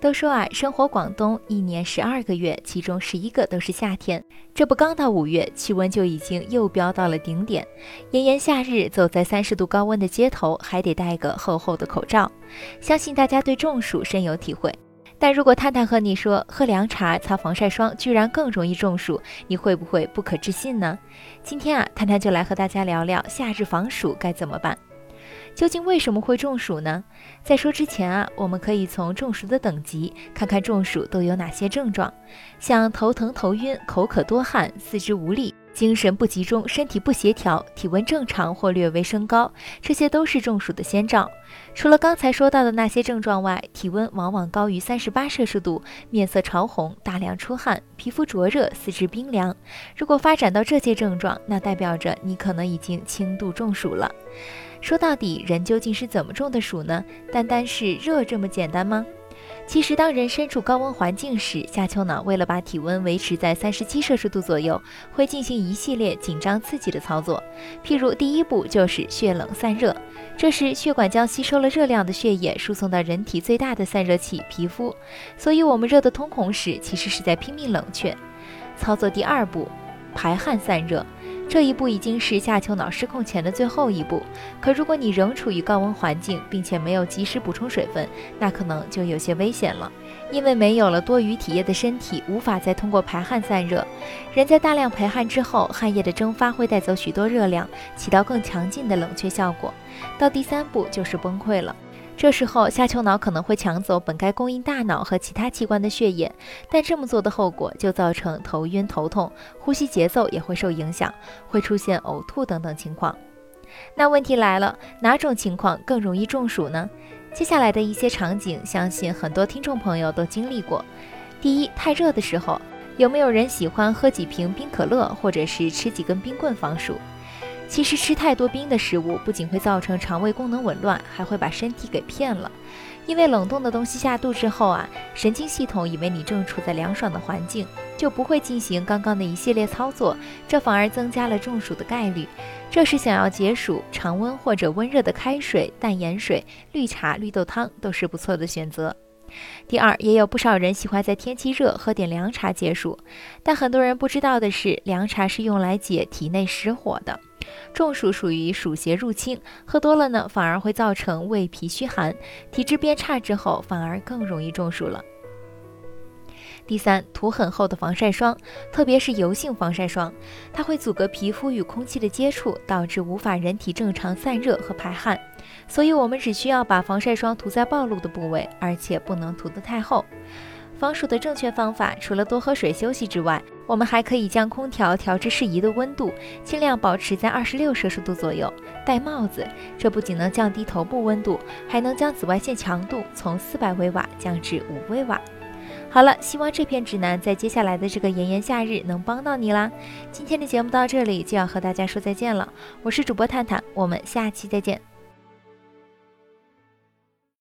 都说啊，生活广东一年十二个月，其中十一个都是夏天。这不刚到五月，气温就已经又飙到了顶点。炎炎夏日，走在三十度高温的街头，还得戴个厚厚的口罩。相信大家对中暑深有体会。但如果探探和你说，喝凉茶、擦防晒霜居然更容易中暑，你会不会不可置信呢？今天啊，探探就来和大家聊聊夏日防暑该怎么办。究竟为什么会中暑呢？在说之前啊，我们可以从中暑的等级看看中暑都有哪些症状，像头疼、头晕、口渴、多汗、四肢无力、精神不集中、身体不协调、体温正常或略微升高，这些都是中暑的先兆。除了刚才说到的那些症状外，体温往往高于三十八摄氏度，面色潮红、大量出汗、皮肤灼热、四肢冰凉。如果发展到这些症状，那代表着你可能已经轻度中暑了。说到底，人究竟是怎么中的暑呢？单单是热这么简单吗？其实，当人身处高温环境时，下丘脑为了把体温维持在三十七摄氏度左右，会进行一系列紧张刺激的操作。譬如，第一步就是血冷散热，这时血管将吸收了热量的血液输送到人体最大的散热器——皮肤。所以，我们热得通红时，其实是在拼命冷却。操作第二步，排汗散热。这一步已经是下丘脑失控前的最后一步。可如果你仍处于高温环境，并且没有及时补充水分，那可能就有些危险了。因为没有了多余体液的身体，无法再通过排汗散热。人在大量排汗之后，汗液的蒸发会带走许多热量，起到更强劲的冷却效果。到第三步就是崩溃了。这时候，下丘脑可能会抢走本该供应大脑和其他器官的血液，但这么做的后果就造成头晕、头痛，呼吸节奏也会受影响，会出现呕吐等等情况。那问题来了，哪种情况更容易中暑呢？接下来的一些场景，相信很多听众朋友都经历过。第一，太热的时候，有没有人喜欢喝几瓶冰可乐，或者是吃几根冰棍防暑？其实吃太多冰的食物，不仅会造成肠胃功能紊乱，还会把身体给骗了。因为冷冻的东西下肚之后啊，神经系统以为你正处在凉爽的环境，就不会进行刚刚的一系列操作，这反而增加了中暑的概率。这时想要解暑，常温或者温热的开水、淡盐水、绿茶、绿豆汤都是不错的选择。第二，也有不少人喜欢在天气热喝点凉茶解暑，但很多人不知道的是，凉茶是用来解体内实火的。中暑属于暑邪入侵，喝多了呢，反而会造成胃脾虚寒，体质变差之后，反而更容易中暑了。第三，涂很厚的防晒霜，特别是油性防晒霜，它会阻隔皮肤与空气的接触，导致无法人体正常散热和排汗。所以，我们只需要把防晒霜涂在暴露的部位，而且不能涂得太厚。防暑的正确方法，除了多喝水、休息之外，我们还可以将空调调至适宜的温度，尽量保持在二十六摄氏度左右。戴帽子，这不仅能降低头部温度，还能将紫外线强度从四百微瓦降至五微瓦。好了，希望这篇指南在接下来的这个炎炎夏日能帮到你啦。今天的节目到这里就要和大家说再见了，我是主播探探，我们下期再见。